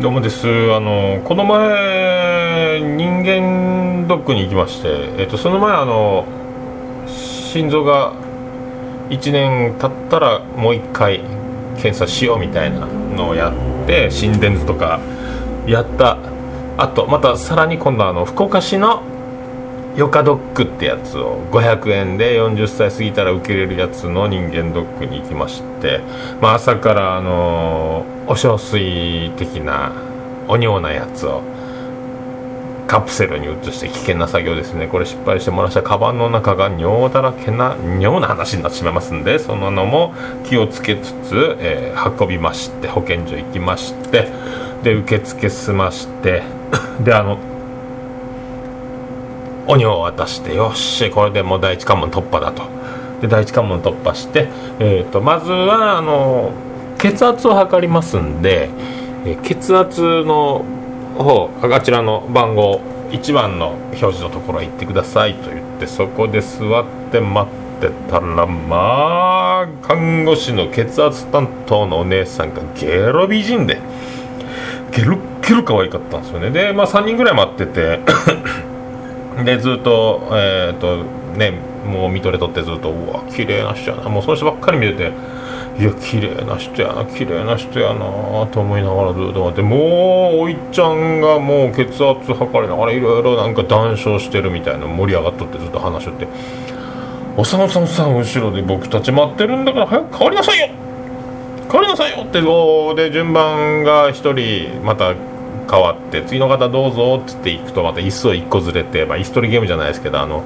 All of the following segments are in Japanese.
どうもですあのこの前人間ドックに行きまして、えっと、その前あの心臓が1年経ったらもう1回検査しようみたいなのをやって心電図とかやったあとまたさらに今度あの福岡市のヨカドックってやつを500円で40歳過ぎたら受けれるやつの人間ドックに行きまして、まあ、朝からあのーお小水的なお尿なやつをカプセルに移して危険な作業ですね。これ失敗してもらしたカバンの中が尿だらけな尿な話になってしまいますんでそののも気をつけつつ、えー、運びまして保健所行きましてで受付済まして であのお尿を渡してよしこれでもう第一関門突破だと。で第一関門突破して、えーと、とまずはあのー血圧を測りますんで、え血圧の方あちらの番号1番の表示のところへ行ってくださいと言ってそこで座って待ってたらまあ看護師の血圧担当のお姉さんがゲロ美人でゲロゲロ可愛かったんですよね。でまあ3人ぐらい待っててでずっとえっ、ー、とねもう見とれとってずっとうわ綺麗な人やな。もうその人ばっかり見てていや綺麗な人やな綺麗な人やなと思いながらずっと待ってもうおいちゃんがもう血圧測りながらいろいろなんか談笑してるみたいな盛り上がっとってずっと話しとって「おさんおさんさん後ろで僕たち待ってるんだから早く変わりなさいよ!」変わりなさいよ!ってで順番が1人また変わって次の方どうぞっつって行くとまた椅子を1個ずれて、まあ、椅子取りゲームじゃないですけどあの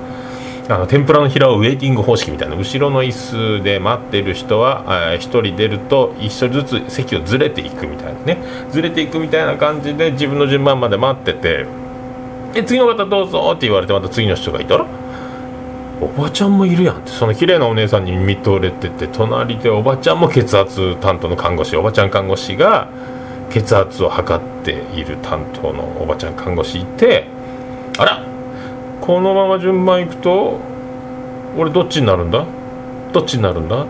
あの天ぷらの平をウェイティング方式みたいな後ろの椅子で待ってる人は1人出ると1人ずつ席をずれていくみたいなね。ずれていくみたいな感じで自分の順番まで待っててで次の方どうぞって言われてまた次の人がいたらおばちゃんもいるやんってその綺麗なお姉さんに見とれてて隣でおばちゃんも血圧担当の看護師おばちゃん看護師が血圧を測っている担当のおばちゃん看護師いてあらこのまま順番いくと俺どっちになるんだ？どっちになるんだ？ん？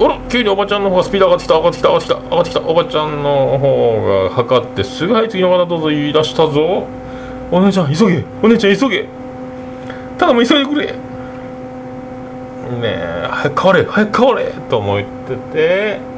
あら急におばちゃんの方がスピード上がってきた上がってきた上がってきた上がってきた。おばちゃんの方が測ってすぐ「はい次の方どうぞ」言い出したぞ。お姉ちゃん急げお姉ちゃん急げ。ただもう急いでくれ。ねえ早く変われ早く変われと思ってて。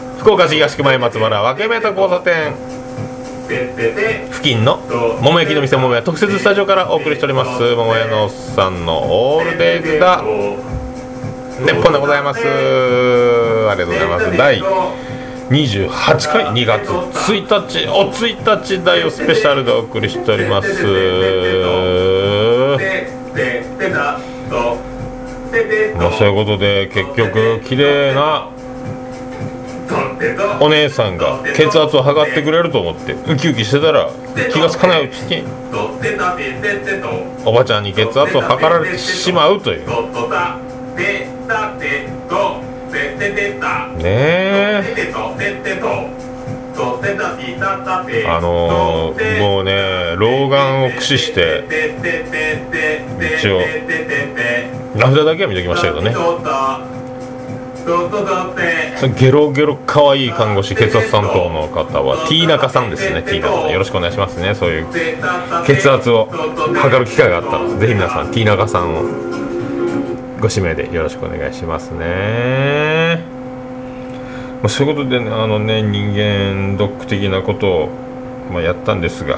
福岡市東区前松原分け目と交差点。付近の桃焼きの店桃屋特設スタジオからお送りしております。桃屋のおっさんのオールデイズだ。鉄本でございます。ありがとうございます。第28回2月1日お1日だよスペシャルでお送りしております。まあそういうことで結局綺麗なお姉さんが血圧を測ってくれると思ってウキウキしてたら気が付かないうちにおばちゃんに血圧を測られてしまうという。ねえ。あのー、もうね老眼を駆使して一応名札だけは見ときましたけどね。ゲロゲロ可愛い看護師血圧担当の方はティーナカさんですねティーナカさんよろしくお願いしますねそういう血圧を測る機会があったらぜひ皆さんティーナカさんをご指名でよろしくお願いしますねまあ、そういうことでねあのね人間ドック的なことを、まあ、やったんですが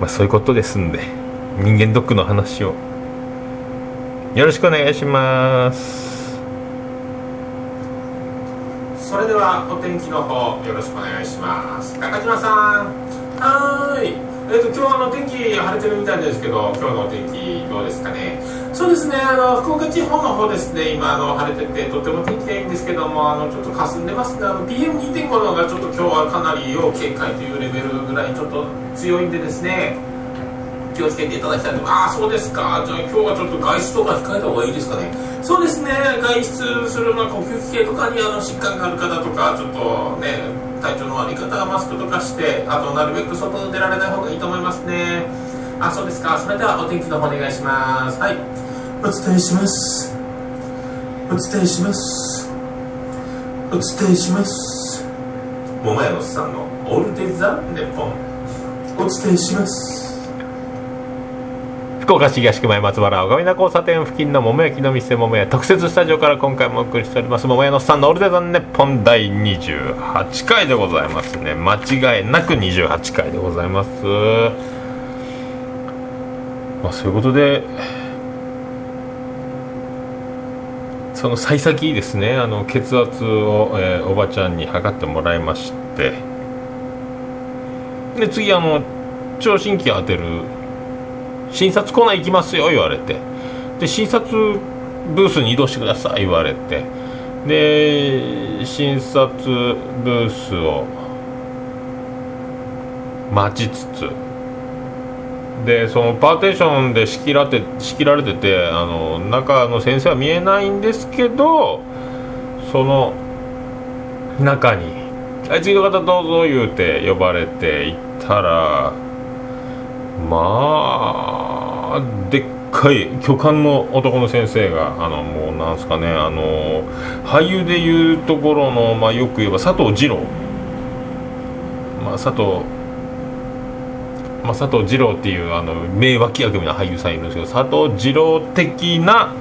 まあそういうことですんで人間ドックの話をよろしくお願いします。それではお天気の方よろしくお願いします。高島さん。はい。えっ、と今日あの天気晴れてるみたいですけど今日のお天気どうですかね？そうですね。あの福岡地方の方ですね。今あの晴れててとても天気がいいんですけどもあのちょっと霞んでますね。あの PM2.5 のがちょっと今日はかなり要警戒というレベルぐらいちょっと強いんでですね気をつけていただきたいと。ああそうですか。じゃあ今日はちょっと外出とか控えた方がいいですかね。そうですね。外出する、まあ、呼吸器系とかにあの疾患がある方とかちょっとね体調の悪い方はマスクとかしてあとなるべく外に出られない方がいいと思いますね。あそうですか。それではお天気の方お願いします。はい。お伝えします。お伝えします。お伝えします。桃屋のさんのオールデイザ・ネッポン。お伝えします福岡市東区前松原小上田交差点付近の桃焼きの店桃屋特設スタジオから今回もお送りしております。桃屋のさんのオールデザンネッポン第28回でございますね。間違いなく28回でございます。まあそういうことでその幸先ですね。あの血圧を、えー、おばちゃんに測ってもらいまして。で次あの聴診器当てる診察コーナー行きますよ言われて。で診察ブースに移動してください言われて。で診察ブースを待ちつつでそのパーテーションで仕切られて仕切られててあの中の先生は見えないんですけどその中に「はい次の方どうぞ」言うて呼ばれて行ったらまあでっかい巨漢の男の先生があのもうなんすかねあの俳優でいうところの、まあ、よく言えば佐藤二郎、まあ、佐藤まあ、佐藤二郎っていうあの名脇役みたいな俳優さんいるんですけど佐藤二郎的な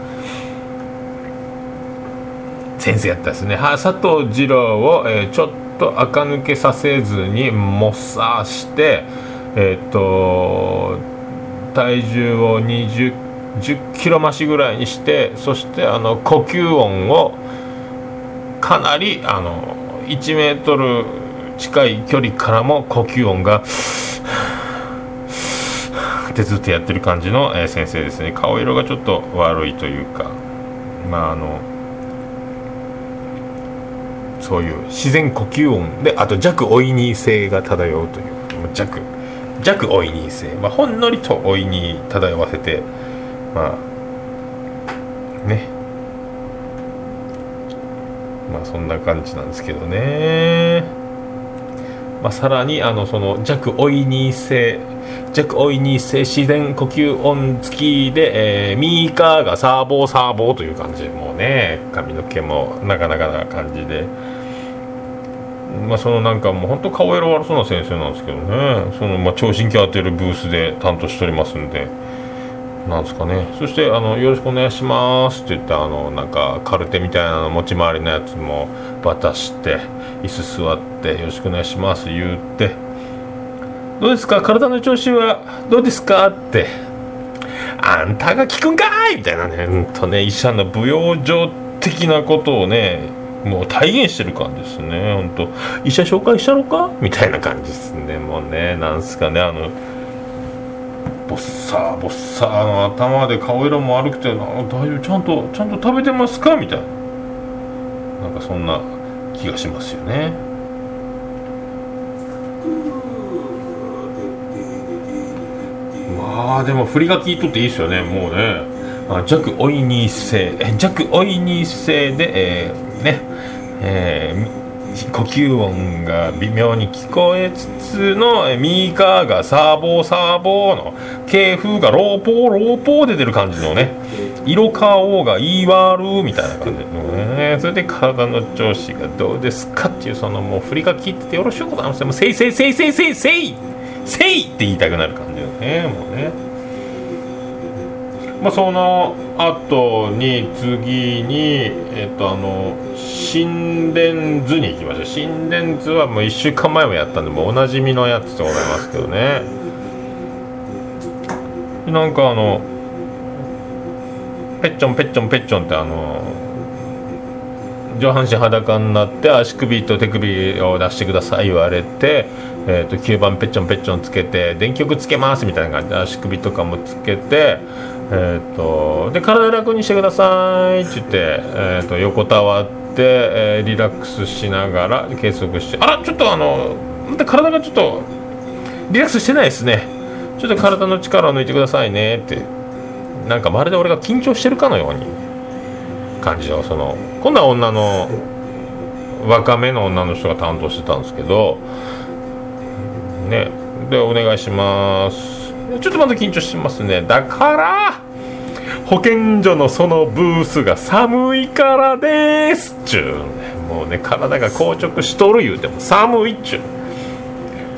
先生やったですね。は佐藤二郎を、えー、ちょっと垢抜けさせずにもっさしてえっ、ー、と体重を20 10キロ増しぐらいにしてそしてあの呼吸音をかなりあの1メートル近い距離からも呼吸音が ってずっとやってる感じの、え、先生ですね。顔色がちょっと悪いというかまああのそういう自然呼吸音であと弱オイニー性が漂うという弱。弱オイニー性、まあ、ほんのりとオイニー漂わせてまあね。まあそんな感じなんですけどね。まあ、さらにあのその弱オイニー性弱オイニー性自然呼吸音付きで、えー、ミーカーがサーボーサーボーという感じ。もうね髪の毛もなかなかな感じで。まあ、そのなんかもう本当顔色悪そうな先生なんですけどね。そのまあ聴診器当てるブースで担当しておりますんで。なんですかね。そしてあの「よろしくお願いします」って言ってあのなんかカルテみたいなの持ち回りのやつも渡して椅子座って「よろしくお願いします」言って「どうですか？体の調子はどうですか?」って「あんたが聞くんかい!」みたいなね。うんとね医者の舞踊場的なことをねもう体現してる感じですね。本当。医者紹介したのか？みたいな感じですね。もうねなんすかね。あのボッサーボッサーの頭で顔色も悪くて大丈夫？ちゃんとちゃんと食べてますか？みたいな。なんかそんな気がしますよね。まあでも振りが効いとっていいですよね。もうね。弱オイニー性弱オイニー性で、えー、ね。えー、呼吸音が微妙に聞こえつつのミーカーがサーボーサーボーの系風がローポーローポーで出る感じのね色顔が言い悪みたいな感じのね。それで体の調子がどうですかっていうそのもう振りが効いててよろしゅうございますもうせいせいせいせいせいせいせいって言いたくなる感じよね。もうね。まあ、その後に次に、えっと、あの心電図に行きました心電図はもう1週間前もやったんでもうおなじみのやつでございますけどね。なんかあのペッチョンペッチョンペッチョンってあの上半身裸になって足首と手首を出してください言われてえーと、吸盤ペッチョンペッチョンつけて電極つけますみたいな感じで足首とかもつけて、えーと、で体楽にしてください。って言って、えーと、横たわって、えー、リラックスしながら計測して。あらちょっとあのまた体がちょっとリラックスしてないですね。ちょっと体の力を抜いてくださいね。ってなんかまるで俺が緊張してるかのように感じをその今度は女の若めの女の人が担当してたんですけどねでお願いします。ちょっとまだ緊張してますね。だから保健所のそのブースが寒いからです。ちゅうもうね体が硬直しとる言うても寒いっちゅう。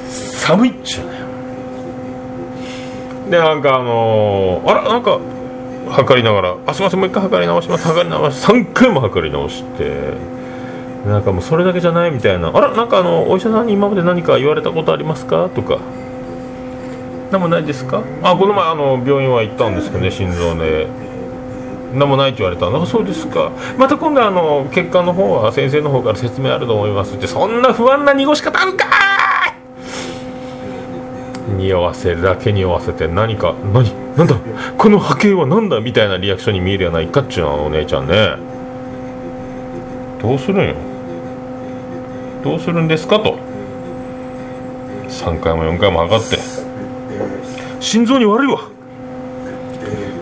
寒いっちゅうねでなんかあのー、あらなんか測りながら「あすいませんもう一回測り直します。測り直し3回も測り直して。なんかもうそれだけじゃないみたいな「あらなんかあのお医者さんに今まで何か言われたことありますか?」とか「何もないですか?」あこの前あの病院は行ったんですけどね心臓で。何もないって言われた。のあそうですか。また今度あの血管の方は先生の方から説明あると思いますって。そんな不安な濁し方あるか匂わせるだけ匂わせて何か何なんだ？この波形は何だみたいなリアクションに見えるやないかっちゅうのお姉ちゃんね。どうするん？よどうするんですかと。3回も4回も測って。心臓に悪いわ。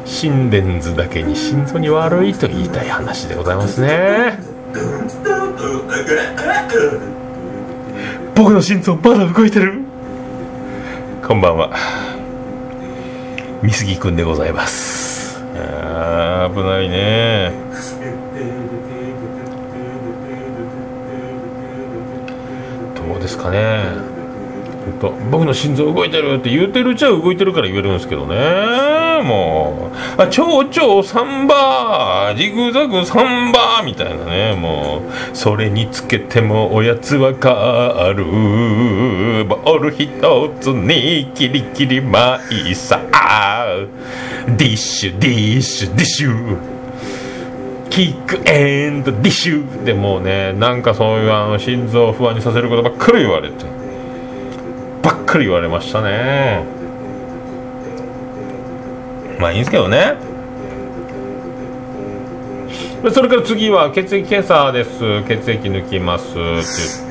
心電図だけに心臓に悪いと言いたい話でございますね。僕の心臓まだ動いてる。こんばんは。美杉くんでございます。あ危ないね。どうですかね僕の心臓動いてるって言うてるうちは動いてるから言えるんですけどねもう。あ蝶々サンバージグザグサンバーみたいなねもう。それにつけてもおやつわかる。ボール一つにキリキリ舞いさダッシュダッシュダッシュ。 kick and dash。でもうねなんかそういうあの心臓を不安にさせることばっかり言われて。ばっかり言われましたね。まあいいんですけどね。それから次は血液検査です。血液抜きます。って言っ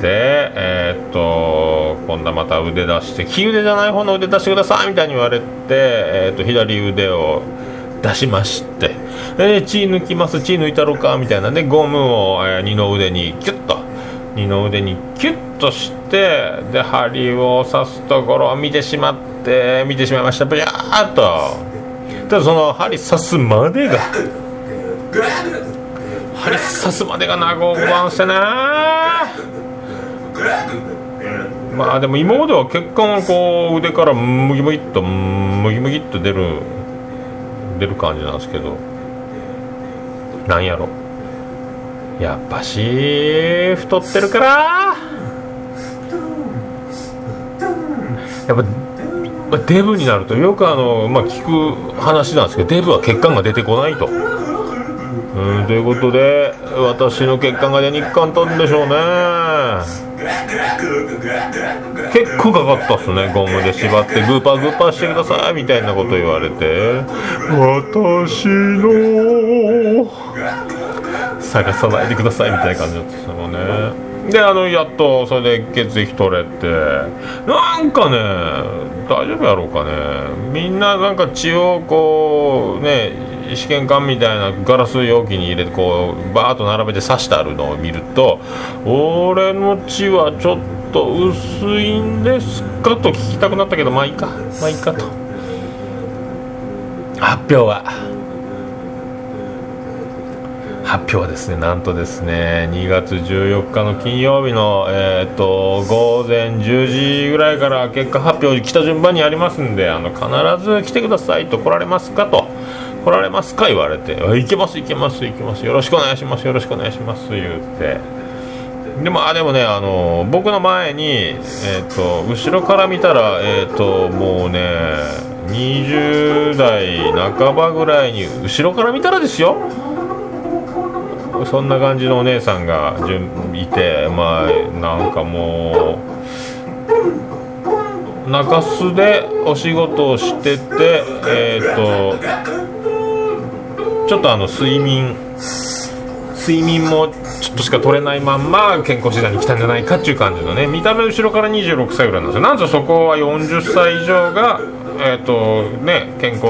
てえー、っと今度はまた腕出して利腕じゃない方の腕出してくださいみたいに言われて、えー、っと左腕を出しまして、えー、血抜きます。血抜いたろかみたいなねゴムを、えー、二の腕にキュッと二の腕にキュッとしてで針を刺すところを見てしまって見てしまいました。ブヤーっと。ただその針刺すまでが。針刺すまでが長くばんしてね。まあでも今までは血管をこう腕からムギムギっとムギムギっと出る出る感じなんですけど。なんやろ。やっぱし太ってるから。やっぱ、デブになるとよくあの、まあ、聞く話なんですけどデブは血管が出てこないと。うんということで私の血管が出にくかったんでしょうね。結構かかったっすねゴムで縛ってグーパーグーパーしてくださいみたいなこと言われて。私の探さないでくださいみたいな感じだったっすもんね。であのやっとそれで血液取れて。なんかね大丈夫やろうかね。みんななんか血をこうね試験管みたいなガラス容器に入れてこうバーッと並べて刺してあるのを見ると俺の血はちょっと薄いんですか？と聞きたくなったけどまあいいか。まあいいかと。発表は。発表はですねなんとですね2月14日の金曜日の、えーと、午前10時ぐらいから結果発表来た順番にありますんであの必ず来てくださいと来られますかと。来られますか言われて行けます行けます行けます。よろしくお願いしますよろしくお願いします言って。でもあでもねあの僕の前に、えーと、後ろから見たら、えーともうね20代半ばぐらいに後ろから見たらですよ。そんな感じのお姉さんがいてまあなんかもう中洲でお仕事をしててえっ、とちょっとあの睡眠睡眠もちょっとしか取れないまんま健康診断に来たんじゃないかっていう感じのね見た目後ろから26歳ぐらいなんですよ。なんとそこは40歳以上がえーとね、健康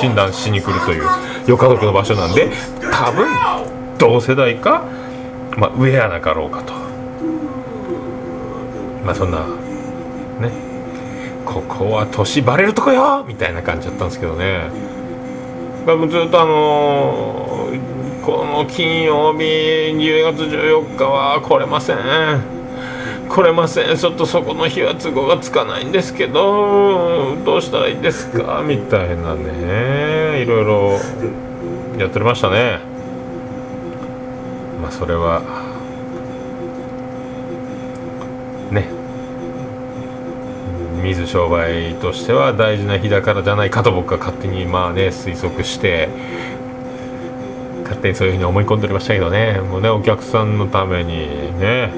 診断しに来るというよ家族の場所なんで多分同世代か、まあ、上やなかろうかと。まあそんなね。ここは年バレるとこよみたいな感じだったんですけどね、まあ、ずっとあのー、この金曜日10月14日は来れません。来れません。ちょっとそこの日は都合がつかないんですけどどうしたらいいですか？みたいなね。いろいろやっておりましたね。まあそれはね。水商売としては大事な日だからじゃないかと僕は勝手にまあね推測して勝手にそういうふうに思い込んでおりましたけどね。もうねお客さんのためにね。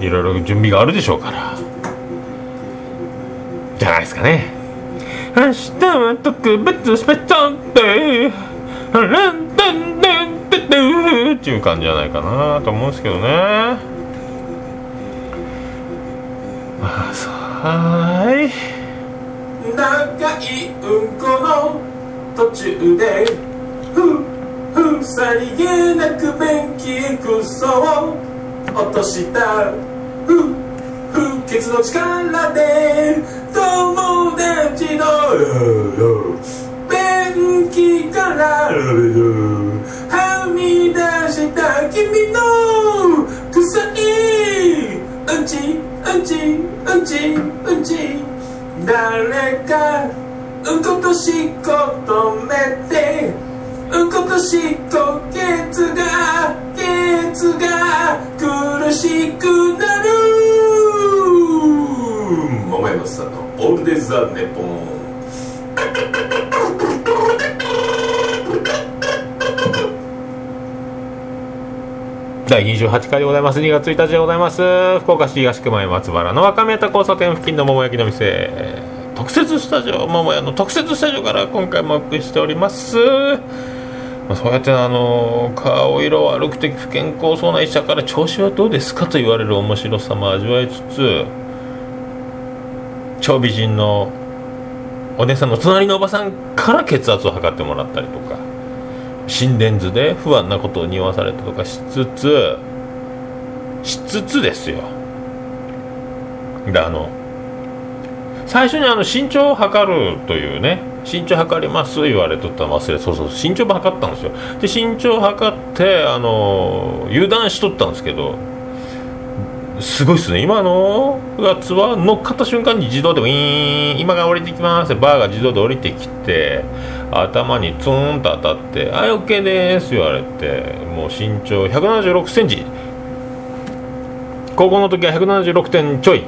いろいろ準備があるでしょうから。じゃないですかね。明日は特別スペシャルデー。ランダンダンダンっていう感じじゃないかなと思うんですけどね。まあそうはい。長いうんこの途中でふふさりげなく便器クソを落とした。ふ不潔の力で友達の便器からはみ出した君の臭い。うんちうんちうんちうんち。誰かうんことしっこ止めて。うんことしっこケツがケツが苦しくなる。桃山さんの「オールデザ・ネポン」第28回でございます。2月1日でございます。福岡市東区前松原の若宮田交差点付近の桃焼きの店。特設スタジオ桃屋の特設スタジオから今回もお送りしております。ま、そうやってあの顔色悪くて不健康そうな医者から調子はどうですかと言われる面白さも味わいつつ超美人のお姉さんの隣のおばさんから血圧を測ってもらったりとか。心電図で不安なことを匂わされたとかしつつしつつですよ。であの最初にあの身長を測るというね身長測ります言われとったら忘れそうそう身長も測ったんですよ。で身長測ってあの油断しとったんですけどすごいっすね。今のやつは乗っかった瞬間に自動でウィーン今が降りてきます。バーが自動で降りてきて頭にツーンと当たって「はい OK です」言われてもう身長1 7 6センチ。高校の時は176点ちょい。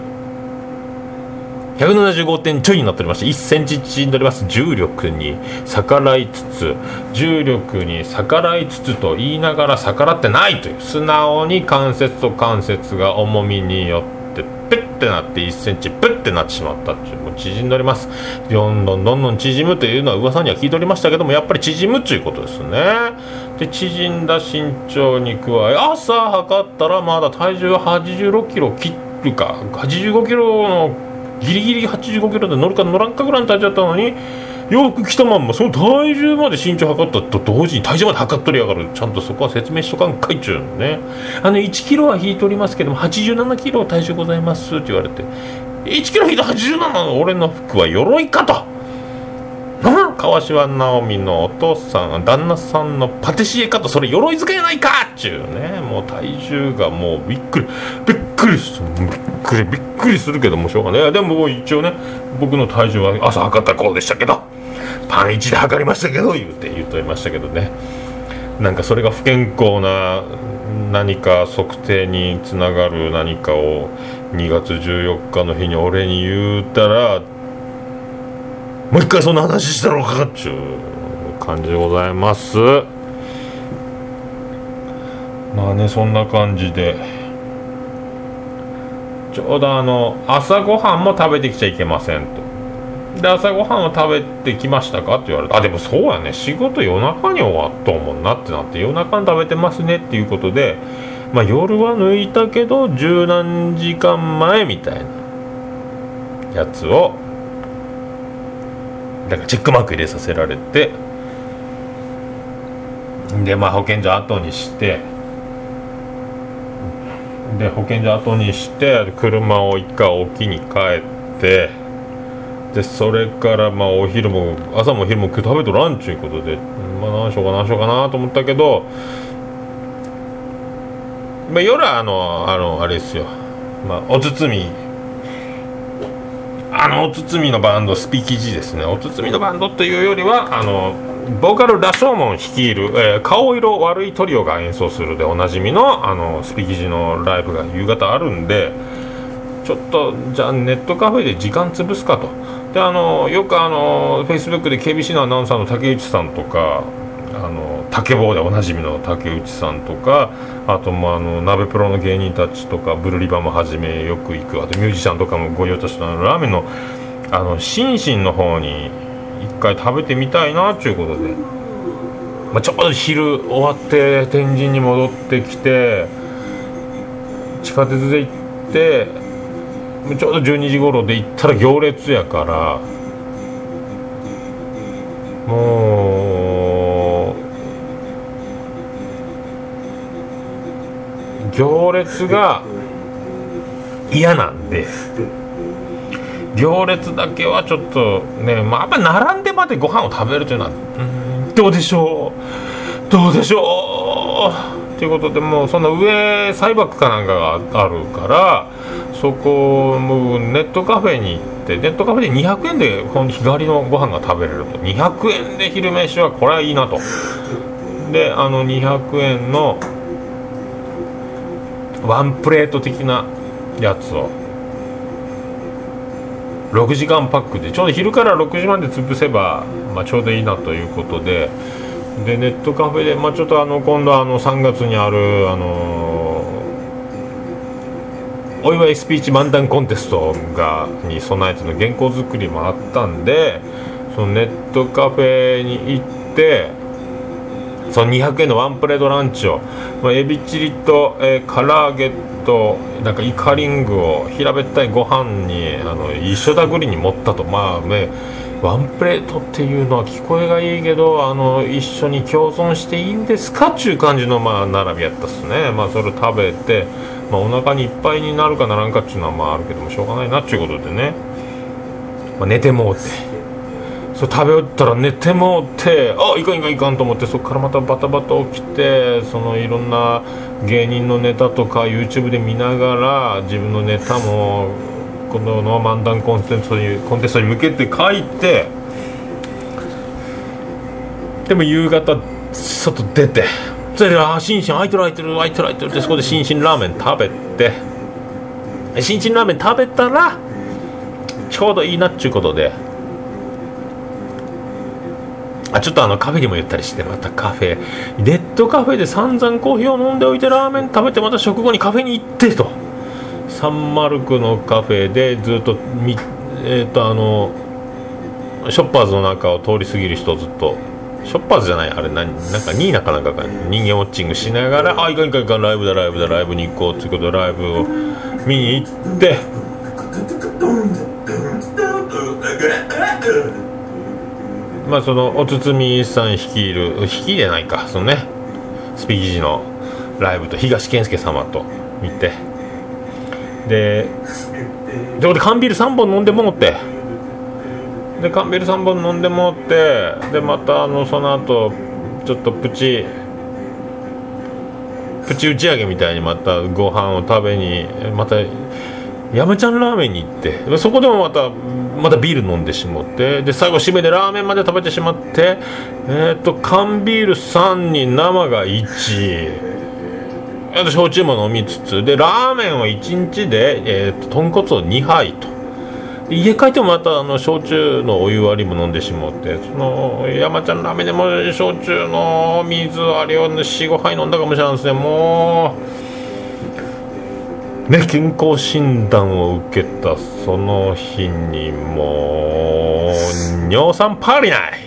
175点ちょいになっておりまして1センチ縮んでおります。重力に逆らいつつ重力に逆らいつつと言いながら逆らってないという素直に関節と関節が重みによってペッてなって1センチプッてなってしまったっていうもう縮んでおります。どんどんどんどん縮むというのは噂には聞いておりましたけどもやっぱり縮むということですね。で縮んだ身長に加え朝測ったらまだ体重は8 6キロ切るか8 5キロのギリギリ85キロで乗るか乗らんかぐらいの体重だったのに洋服着たまんまその体重まで身長測ったと同時に体重まで測っとりやがるちゃんとそこは説明しとかんかいっちゅうのね。あの1キロは引いておりますけども87キロ体重ございますって言われて1キロ引いて87の俺の服は鎧かと。川島直美のお父さん旦那さんのパティシエかとそれ鎧塚やないかっちゅうね。もう体重がもうびっくり。びっくりする。びっくりびっくりするけどもしょうがない。でも一応ね僕の体重は朝測ったこうでしたけど。パン1で測りましたけど言うて言うとりましたけどね。なんかそれが不健康な何か測定につながる何かを2月14日の日に俺に言うたらもう一回そんな話したろうかっちゅう感じでございます。まあねそんな感じで。ちょうどあの朝ごはんも食べてきちゃいけませんと。で朝ごはんを食べてきましたか？って言われてあでもそうやね。仕事夜中に終わっと思うなってなって夜中に食べてますねっていうことでまあ夜は抜いたけど十何時間前みたいなやつをだからチェックマーク入れさせられてでまあ保健所後にしてで保健所後にして車を一回置きに帰ってでそれからまあお昼も朝も昼も食べとらんちゅうことでまあ何しようかな何しようかなと思ったけどまあ夜はあのあのあれですよ。まあお包み。あのお包みのバンドスピキジですね。お包みのバンドというよりはあのボーカル羅生門率いる、えー、顔色悪いトリオが演奏するでおなじみのあのスピキジのライブが夕方あるんでちょっとじゃあネットカフェで時間潰すかと。であのよくあのフェイスブックで KBC のアナウンサーの竹内さんとかあの竹棒でおなじみの竹内さんとかあともあの鍋プロの芸人たちとかブルリバもはじめよく行くあとミュージシャンとかもご用達のラーメンのあの心身の方に一回食べてみたいなっていうことで、まあ、ちょうど昼終わって天神に戻ってきて地下鉄で行ってちょうど12時頃で行ったら行列やからもう行列が嫌なんで。行列だけはちょっとねまあやっぱ並んでまでご飯を食べるというのはどうでしょうどうでしょうということでもうその上サイバックかなんかがあるからそこもネットカフェに行ってネットカフェで200円でこの日帰りのご飯が食べれると。200円で昼飯はこれはいいなと。であの200円のワンプレート的なやつを。6時間パックでちょうど昼から6時まで潰せば、まあ、ちょうどいいなということで。でネットカフェで、まあ、ちょっとあの今度あの3月にある、あのお祝いスピーチ漫談コンテストがに備えての原稿作りもあったんでそのネットカフェに行ってその200円のワンプレートランチを、ま、エビチリと、えー、唐揚げとなんかイカリングを平べったいご飯にあの一緒だぐりに盛ったと。まあねワンプレートっていうのは聞こえがいいけどあの一緒に共存していいんですかっちゅう感じのまあ並びやったっすね。まあそれ食べて、まあ、お腹にいっぱいになるかならんかっちゅうのはまああるけどもしょうがないなっちゅうことでね、まあ、寝てもうて。それ食べ終わったら寝てもうてあいかんいかんいかんと思ってそこからまたバタバタ起きてそのいろんな芸人のネタとか YouTube で見ながら自分のネタもこのノーマンダンコンテストにコンテストに向けて書いてでも夕方外出てそれであシンシン開いてる開いてる開いてる開いてるってそこでシンシンラーメン食べて。シンシンラーメン食べたらちょうどいいなっちゅうことで。あちょっとあのカフェにも言ったりしてまたカフェ。ネットカフェで散々コーヒーを飲んでおいてラーメン食べてまた食後にカフェに行ってと。サンマルクのカフェでずっとみえっ、ー、とあのショッパーズの中を通り過ぎる人ずっとショッパーズじゃない？あれ何？なんかニーナかなんかか人間ウォッチングしながらあいかんいかんいかんライブだライブだライブに行こうっていうことでライブを見に行ってまあそのお堤さん率いる率いでないかそのねスピーキジのライブと東健介様と見て。でそこで缶ビール3本飲んでもって。で缶ビール3本飲んでもってでまたあのその後ちょっとプチプチ打ち上げみたいにまたご飯を食べにまた山ちゃんラーメンに行ってそこでもまたまたビール飲んでしまってで最後締めでラーメンまで食べてしまってえっ、ー、と缶ビール3に生が1あと焼酎も飲みつつでラーメンを1日で、えーと、豚骨を2杯と。家帰ってもまたあの焼酎のお湯割りも飲んでしまってその山ちゃんラーメンでも焼酎の水割りを45杯飲んだかもしれないですねもうね、健康診断を受けたその日にもう尿酸パリない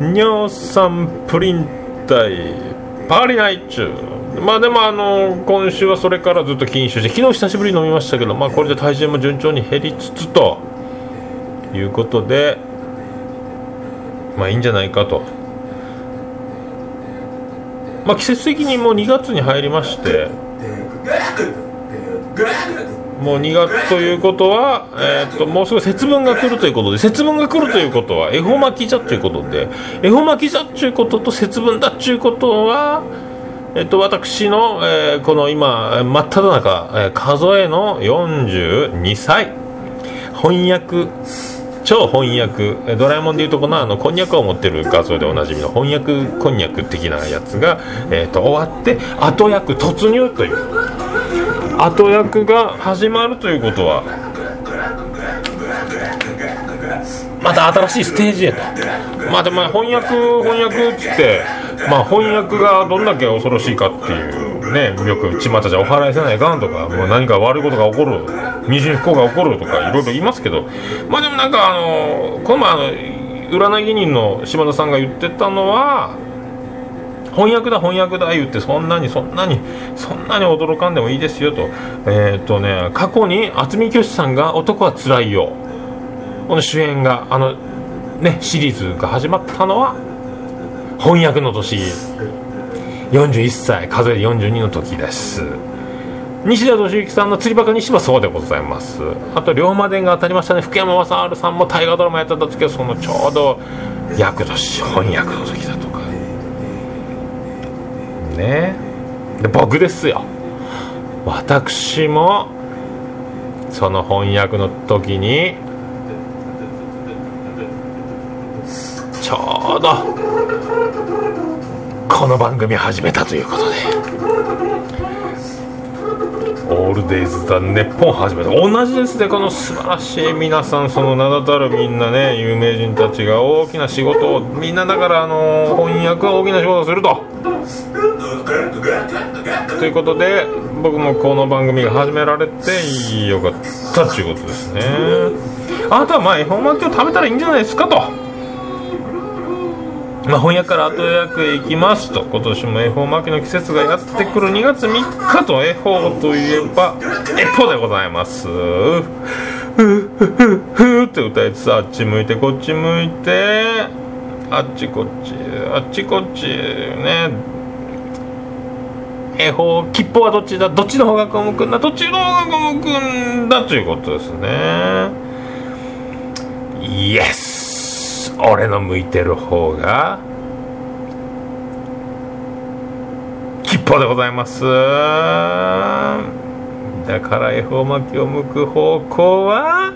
尿酸プリン体パリないっちゅうまあでもあの今週はそれからずっと禁酒して昨日久しぶりに飲みましたけどまあこれで体重も順調に減りつつということでまあいいんじゃないかと。まあ季節的にもう2月に入りましてもう2月ということは、えー、っともうすぐ節分が来るということで節分が来るということは恵方巻きじゃということで恵方巻きじゃっちゅうことと節分だっちゅうことは、えー、っと私の、えー、この今真っ只中、え数えの42歳。翻訳超翻訳ドラえもんでいうとこのあのこんにゃくを持ってる画像でおなじみの翻訳こんにゃく的なやつが、えーと、終わって後役突入という。後役が始まるということは。また新しいステージへと。まあでも翻訳翻訳っつってまあ翻訳がどんだけ恐ろしいかっていうねよく巷じゃお払いせないかんとかもう何か悪いことが起こる二重不幸が起こるとかいろいろ言いますけど。まあでもなんかあのこの前あの占い芸人の島田さんが言ってたのは翻訳だ翻訳だ言ってそんなにそんなにそんなに驚かんでもいいですよと。えー、っとね過去に渥美清さんが「男はつらいよ」この主演があのねシリーズが始まったのは翻訳の年。41歳数えで42の時です。西田敏行さんの釣りバカ西はそうでございます。あと龍馬伝が当たりましたね。福山雅治さんも大河ドラマやってた時はそのちょうど役年翻訳の時だとか。ね。で僕ですよ。私もその翻訳の時にちょうどこの番組始めたということでオールデイズ・ザ・ネッポン始めた。同じですね。この素晴らしい皆さんその名だたるみんなね有名人たちが大きな仕事をみんなだからあの翻訳は大きな仕事をすると。ということで僕もこの番組が始められてよかったっていうことですね。あとはまあ恵方巻きを食べたらいいんじゃないですかと。まあ、翻訳から後訳へ行きますと。今年も恵方巻きの季節がやってくる。2月3日と恵方といえば恵方でございます。ふふふふって歌いつつあっち向いてこっち向いてあっちこっちあっちこっちね。恵方吉報はどっちだ？どっちの方が向くんだ？どっちの方が向くんだ？ということですね。イエス俺の向いてる方が吉報でございます。だから恵方巻きを向く方向は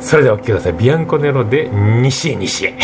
それではお聴きください。ビアンコネロで西へ西へ。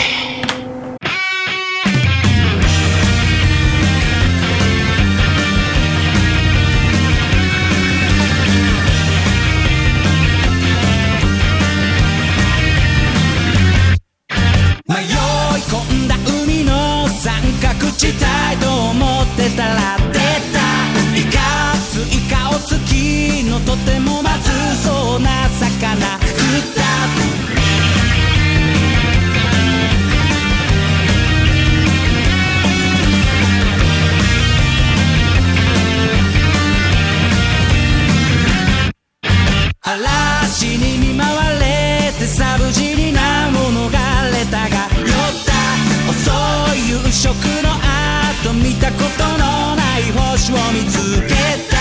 食の見たことのない星を見つけた。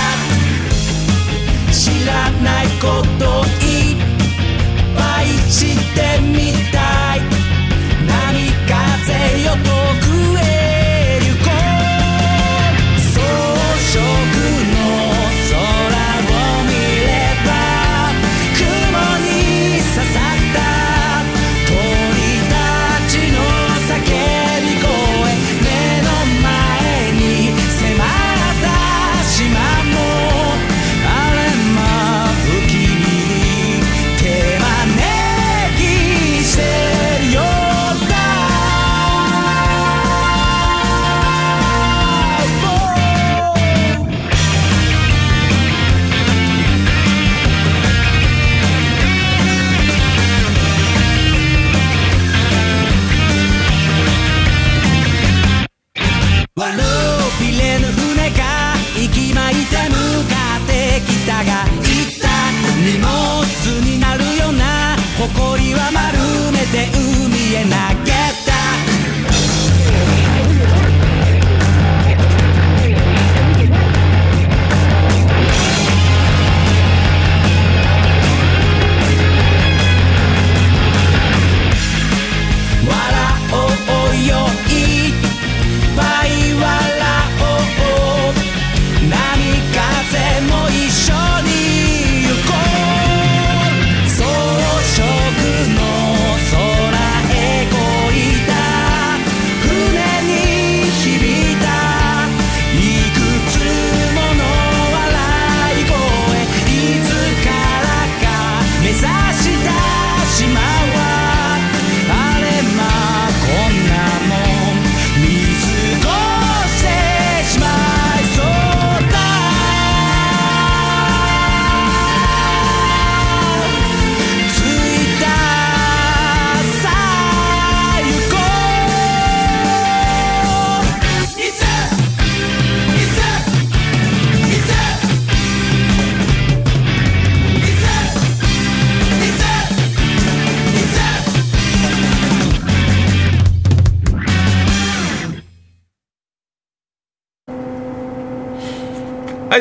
知らないこといっぱいしてみた。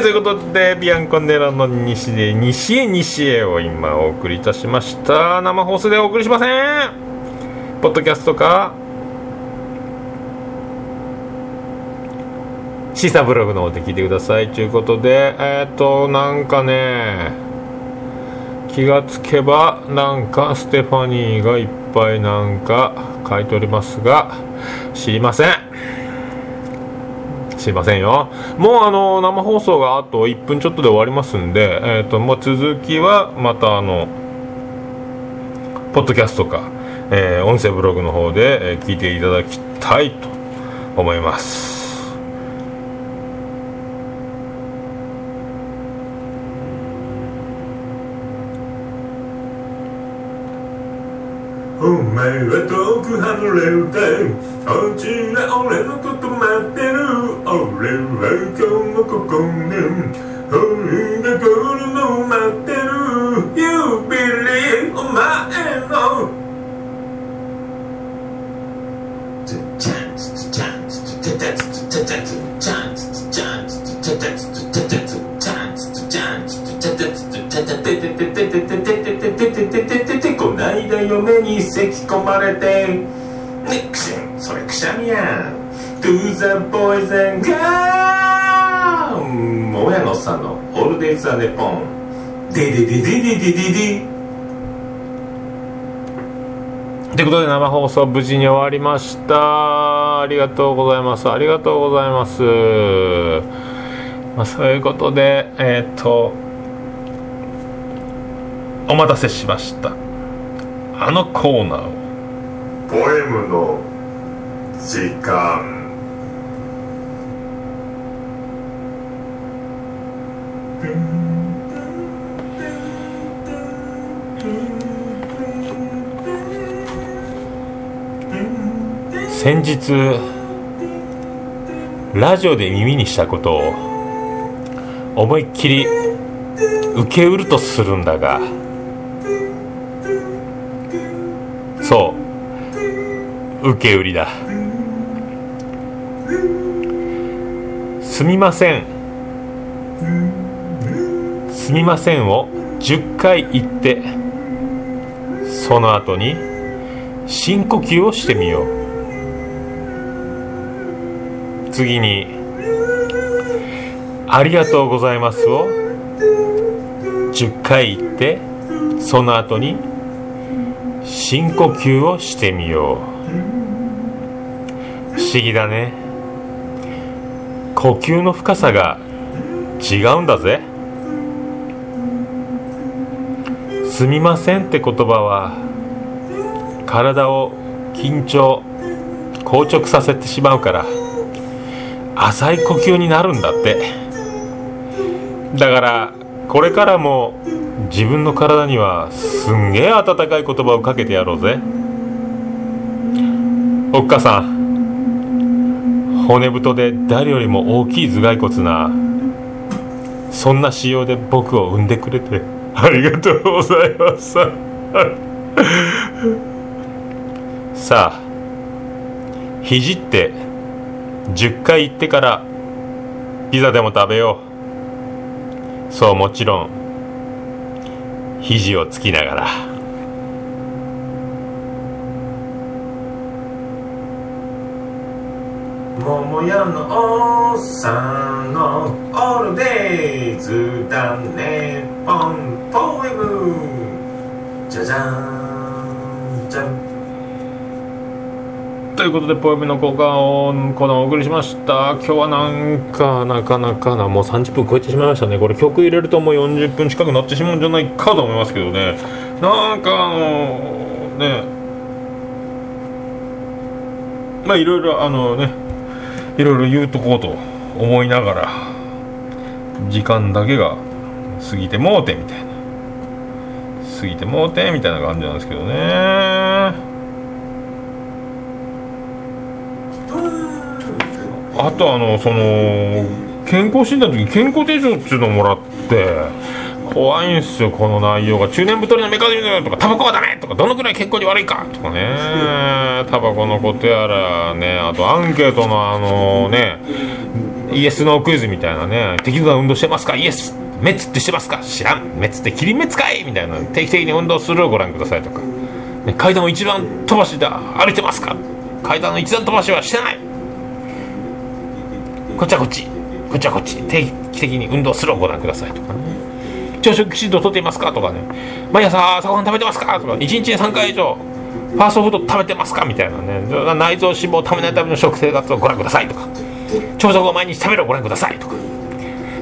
はい、ということで、ビアンコネロの西で、西へ西へを今お送りいたしました。生放送でお送りしません。ポッドキャストか、シーサーブログの方で聞いてください。ということで、えっ、と、なんかね、気がつけば、なんかステファニーがいっぱいなんか書いておりますが、知りません。すいませんよ。もうあの、生放送があと1分ちょっとで終わりますんで、えっ、と、もう続きはまたあの、ポッドキャストか、えー音声ブログの方で、え聞いていただきたいと思います。お前は遠く離れてこちら俺のこと待ってる俺は今日もここに俺が来るのを待ってる You. believe お前のこないだ嫁に咳込まれて。ねくしんそれくしゃみやん。To the boys and girls 親野さんのオールデイズ・ザ・ネポン。デデデデデデデデということで生放送無事に終わりました。ありがとうございます。ありがとうございます。まあそういうことでえっ、とお待たせしました。あのコーナーを。ポエムの時間。先日ラジオで耳にしたことを思いっきり受け売るとするんだがそう。受け売りだ。すみません。すみませんを10回言ってその後に深呼吸をしてみよう。次に「ありがとうございます」を10回言ってその後に深呼吸をしてみよう。不思議だね。呼吸の深さが違うんだぜ。すみませんって言葉は体を緊張硬直させてしまうから浅い呼吸になるんだって。だからこれからも自分の体にはすんげえ温かい言葉をかけてやろうぜ。おっかさん骨太で誰よりも大きい頭蓋骨なそんな仕様で僕を産んでくれてありがとうございます。さあ肘って10回言ってからピザでも食べよう。そうもちろん。肘をつきながら。桃屋のおっさんのオールデイズだね。ポンポエムじゃじゃーんじゃん。ということでポエムの交換をこのお送りしました。今日はなんかなかなかなもう30分超えてしまいましたね。これ曲入れるともう40分近くなってしまうんじゃないかと思いますけどね。なんかあのね。まあいろいろあのね。いろいろ言うとこうと思いながら時間だけが過ぎてもうてみたいな。過ぎてもうてみたいな感じなんですけどね。あとあのその健康診断の時に健康手帳っていうのをもらって怖いんすよこの内容が。中年太りのメカニズムとかタバコはダメとかどのくらい健康に悪いかとかね。タバコのことやらねあとアンケートのあのねイエスノークイズみたいなね適度な運動してますか？イエス。メッツってしてますか？知らん。メッツってキリンメッツかい！みたいな定期的に運動するをご覧くださいとか、ね、階段を一番飛ばしで歩いてますか？階段の一段飛ばしはしてないこっちはこっち。こっちはこっち。定期的に運動するをご覧くださいとかね。朝食きちんととっていますかとかね。毎朝朝ごはん食べてますか？とか。1日に3回以上ファーストフード食べてますか？みたいなね。内臓脂肪をためないための食生活をご覧くださいとか。朝食を毎日食べるをご覧くださいとか。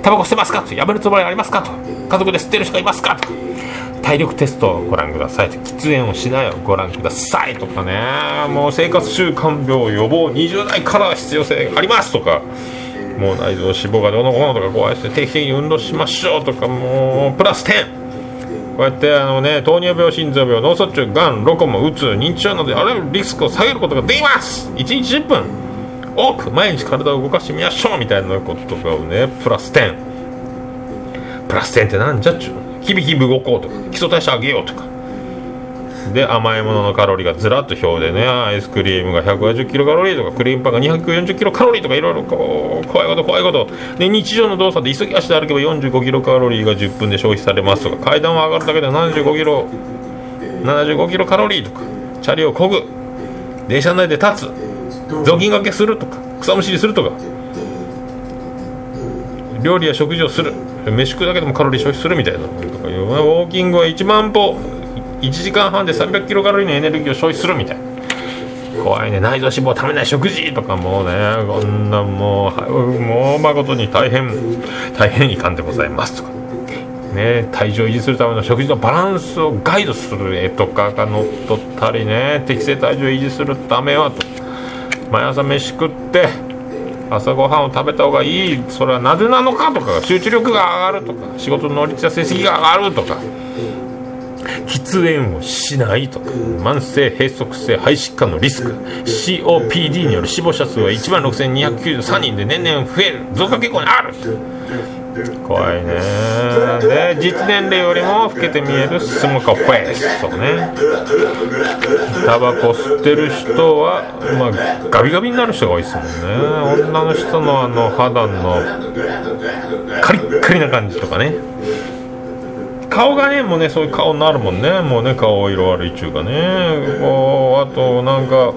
タバコ捨てますか？と。やめるつもりありますか？と。家族で吸ってる人がいますか？とか。体力テストをご覧ください喫煙をしないをご覧くださいとかね。もう生活習慣病予防20代から必要性がありますとか。もう内臓脂肪がどうのこうのとか怖いですね定期的に運動しましょうとかもうプラス10こうやってあのね糖尿病心臓病脳卒中がんロコモうつ認知症などであらゆるリスクを下げることができます。1日10分。多く毎日体を動かしてみましょうみたいなこととかをねプラス10プラス10ってなんじゃっちゅう。日々日々動こうとか。基礎代謝上げようとか。で甘いもののカロリーがずらっと表でねアイスクリームが150キロカロリーとかクリームパンが240キロカロリーとかいろいろこう怖いこと怖いこと。で日常の動作で急ぎ足で歩けば45キロカロリーが10分で消費されますとか階段を上がるだけで75キロ75キロカロリーとかチャリをこぐ。電車内で立つ。雑巾がけするとか草むしりするとか。料理や食事をする。飯食うだけでもカロリー消費するみたいな。とかウォーキングは1万歩。1時間半で300キロカロリーのエネルギーを消費するみたい。な怖いね。内臓脂肪をためない食事とかもうね。こんなもうもう誠に大変大変遺憾でございますとか。ね体重を維持するための食事のバランスをガイドする絵とかが載っとったりね。適正体重を維持するためはと。毎朝飯食って朝ごはんを食べた方がいい。それはなぜなのかとか集中力が上がるとか仕事の能率や成績が上がるとか。喫煙をしないと。慢性閉塞性肺疾患のリスク。COPD による死亡者数は1万6293人で年々増える。増加傾向にある。怖いね。で実年齢よりも老けて見えるスモーカフェ。イスとかね。タバコ吸ってる人は、まあ、ガビガビになる人が多いですもんね。女の人のあの肌のカリッカリな感じとかね。顔がねもうねそういう顔になるもんね。もうね顔色悪いっちゅうかね。こうあとなんか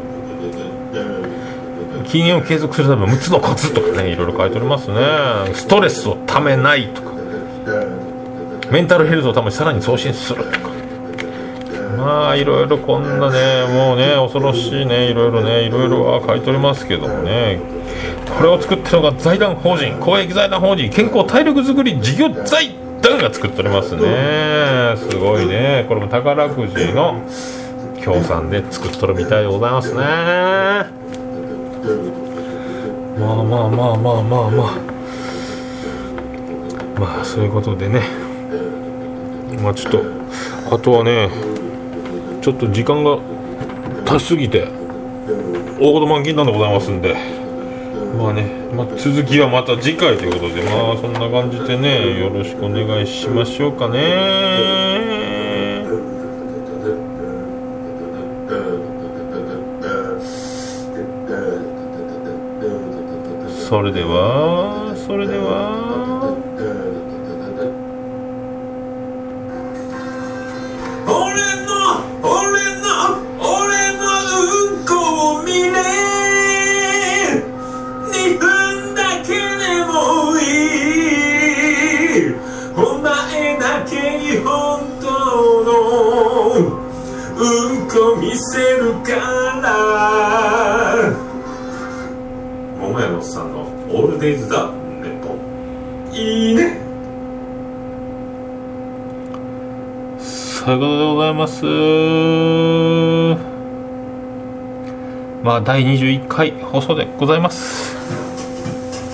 禁煙を継続するための6つのコツとかねいろいろ書いておりますね。ストレスをためないとか。メンタルヘルスのためさらに送信するとか。まあいろいろこんなねもうね恐ろしいねいろいろねいろいろは書いておりますけどもね。これを作ってるのが財団法人公益財団法人健康体力づくり事業財。団が作っておりますね。すごいね。これも宝くじの協賛で作っとるみたいでございますね。まあまあまあまあまあまあ。まあそういうことでね。まあちょっとあとはねちょっと時間が経ちすぎて大事満金なんでございますんで。まあね、まあ、続きはまた次回ということでまあそんな感じでねよろしくお願いしましょうかね。それではそれでは。こ見せるから桃屋のおっさんの「オールデイズ・ザ・ネッポン」いいね。そういうでございます。まあ第21回放送でございます。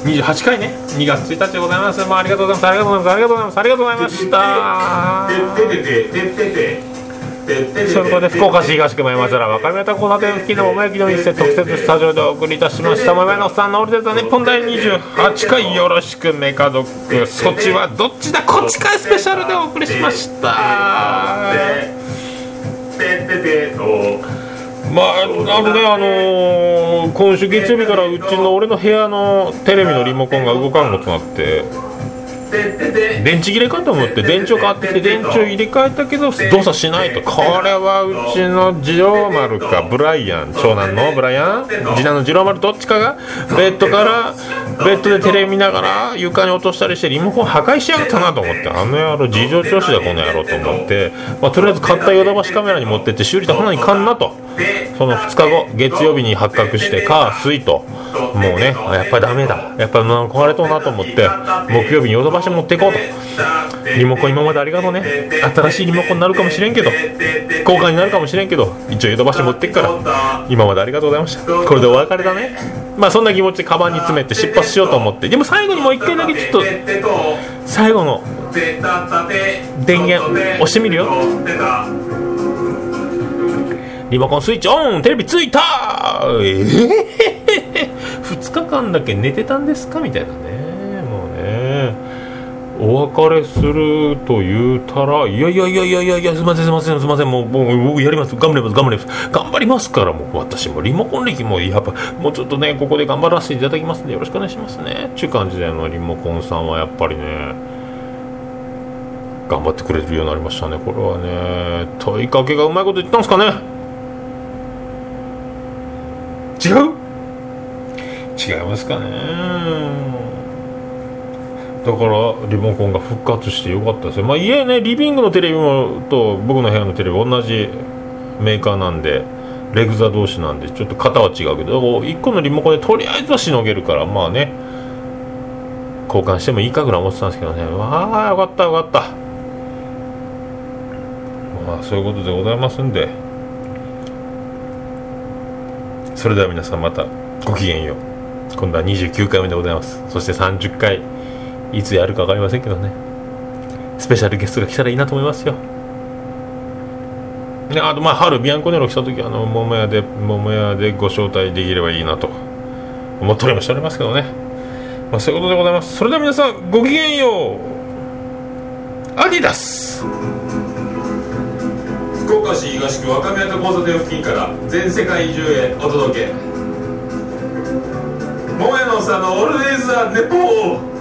28回ね。2月1日でございます。まあありがとうございます。ありがとうございます。ありがとうございます。ありがとうございました。てててててててそことで福岡市東区前町ら若宮田交差点付近の桃焼きの店特設スタジオでお送りいたしました。桃屋のさんのオールデザ日本第28回よろしくメカドックそっちはどっちだ。こっちかいスペシャルでお送りしました。まあ、あのね、あのー今週月曜日からうちの俺の部屋のテレビのリモコンが動かんことになって電池切れかと思って電池を買ってきて電池を入れ替えたけど動作しないと。これはうちの次郎丸かブライアン。長男のブライアン？次男の次郎丸どっちかがベッドからベッドでテレビ見ながら床に落としたりしてリモコン破壊しやがったなと思ってあの野郎事情聴取だこの野郎と思って、まあ、とりあえず買ったヨドバシカメラに持ってって修理した方にいかんなと。その2日後月曜日に発覚して火水ともうねやっぱりダメだ。やっぱり壊れとうなと思って木曜日にヨドバシ持っていこうと。リモコン今までありがとうね。新しいリモコンになるかもしれんけど。交換になるかもしれんけど。一応ヨドバシ持ってっから。今までありがとうございました。これでお別れだね。まあそんな気持ちでカバンに詰めて出発しようと思って。でも最後にもう一回だけちょっと最後の電源押してみるよ。リモコンスイッチオン。テレビついた。ええ2日間だけ寝てたんですか？みたいなね。もうね。お別れすると言うたらいやいやいやいやいやいやすいませんすいませんすいませんもうもう僕やります。頑張ります。頑張ります。頑張りますからもう私もリモコン歴もやっぱもうちょっとねここで頑張らせていただきますんでよろしくお願いしますね。っていう感じであのリモコンさんはやっぱりね頑張ってくれるようになりましたね。これはね問いかけがうまいこと言ったんですかね。違う？違いますかね。からリモコンが復活してよかったですよ。まあ家ねリビングのテレビもと僕の部屋のテレビ同じメーカーなんでレグザ同士なんでちょっと型は違うけど1個のリモコンでとりあえずはしのげるからまあね交換してもいいかぐらい思ってたんですけどね。わあよかったよかった。まあそういうことでございますんで。それでは皆さんまたごきげんよう。今度は29回目でございます。そして30回。いつやるか分かりませんけどね。スペシャルゲストが来たらいいなと思いますよ。であとまあ春ビアンコネロ来た時あの桃屋で桃屋でご招待できればいいなと思っておりもしておりますけどね。まあそういうことでございます。それでは皆さんごきげんよう。アディダス。福岡市東区若宮と交差点付近から全世界中へお届け。桃屋のおっさんのオールデイズ・ザ・ネポー。